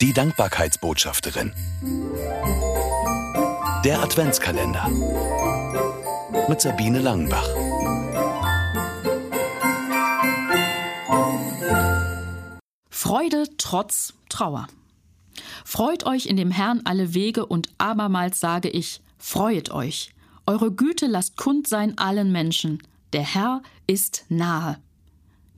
Die Dankbarkeitsbotschafterin. Der Adventskalender. Mit Sabine Langenbach. Freude trotz Trauer. Freut euch in dem Herrn alle Wege und abermals sage ich, freuet euch. Eure Güte lasst kund sein allen Menschen. Der Herr ist nahe.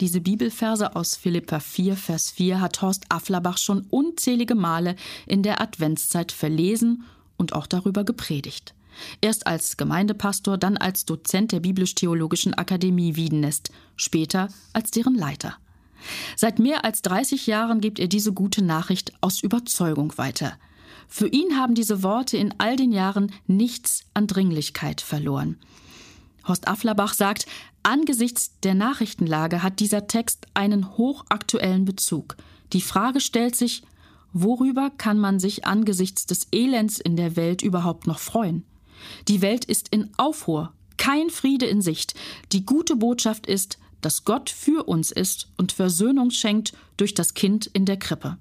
Diese Bibelverse aus Philippa 4, Vers 4 hat Horst Afflerbach schon unzählige Male in der Adventszeit verlesen und auch darüber gepredigt. Erst als Gemeindepastor, dann als Dozent der Biblisch-Theologischen Akademie Wiedenest, später als deren Leiter. Seit mehr als 30 Jahren gibt er diese gute Nachricht aus Überzeugung weiter. Für ihn haben diese Worte in all den Jahren nichts an Dringlichkeit verloren. Horst Afflerbach sagt, angesichts der Nachrichtenlage hat dieser Text einen hochaktuellen Bezug. Die Frage stellt sich, worüber kann man sich angesichts des Elends in der Welt überhaupt noch freuen? Die Welt ist in Aufruhr, kein Friede in Sicht. Die gute Botschaft ist, dass Gott für uns ist und Versöhnung schenkt durch das Kind in der Krippe.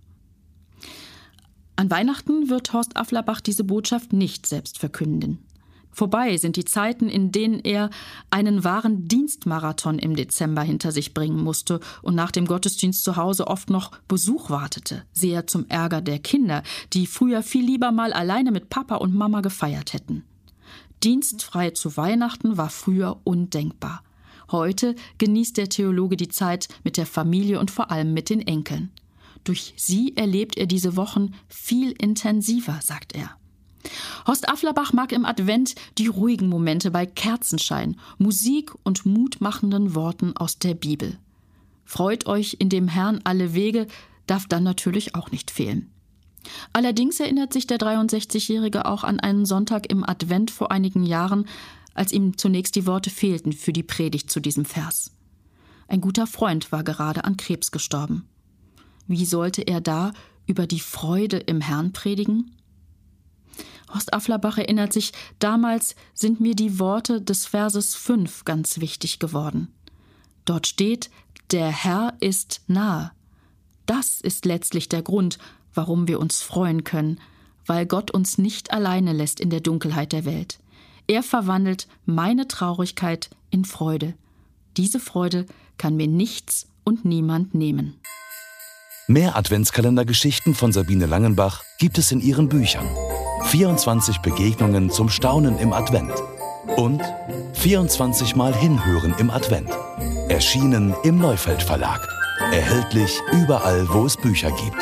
An Weihnachten wird Horst Afflerbach diese Botschaft nicht selbst verkünden. Vorbei sind die Zeiten, in denen er einen wahren Dienstmarathon im Dezember hinter sich bringen musste und nach dem Gottesdienst zu Hause oft noch Besuch wartete, sehr zum Ärger der Kinder, die früher viel lieber mal alleine mit Papa und Mama gefeiert hätten. Dienstfrei zu Weihnachten war früher undenkbar. Heute genießt der Theologe die Zeit mit der Familie und vor allem mit den Enkeln. Durch sie erlebt er diese Wochen viel intensiver, sagt er. Horst Afflerbach mag im Advent die ruhigen Momente bei Kerzenschein, Musik und mutmachenden Worten aus der Bibel. Freut euch in dem Herrn alle Wege darf dann natürlich auch nicht fehlen. Allerdings erinnert sich der 63-Jährige auch an einen Sonntag im Advent vor einigen Jahren, als ihm zunächst die Worte fehlten für die Predigt zu diesem Vers. Ein guter Freund war gerade an Krebs gestorben. Wie sollte er da über die Freude im Herrn predigen? Horst Afflerbach erinnert sich, damals sind mir die Worte des Verses 5 ganz wichtig geworden. Dort steht, der Herr ist nahe. Das ist letztlich der Grund, warum wir uns freuen können, weil Gott uns nicht alleine lässt in der Dunkelheit der Welt. Er verwandelt meine Traurigkeit in Freude. Diese Freude kann mir nichts und niemand nehmen. Mehr Adventskalendergeschichten von Sabine Langenbach gibt es in ihren Büchern. 24 Begegnungen zum Staunen im Advent und 24 Mal Hinhören im Advent. Erschienen im Neufeld Verlag. Erhältlich überall, wo es Bücher gibt.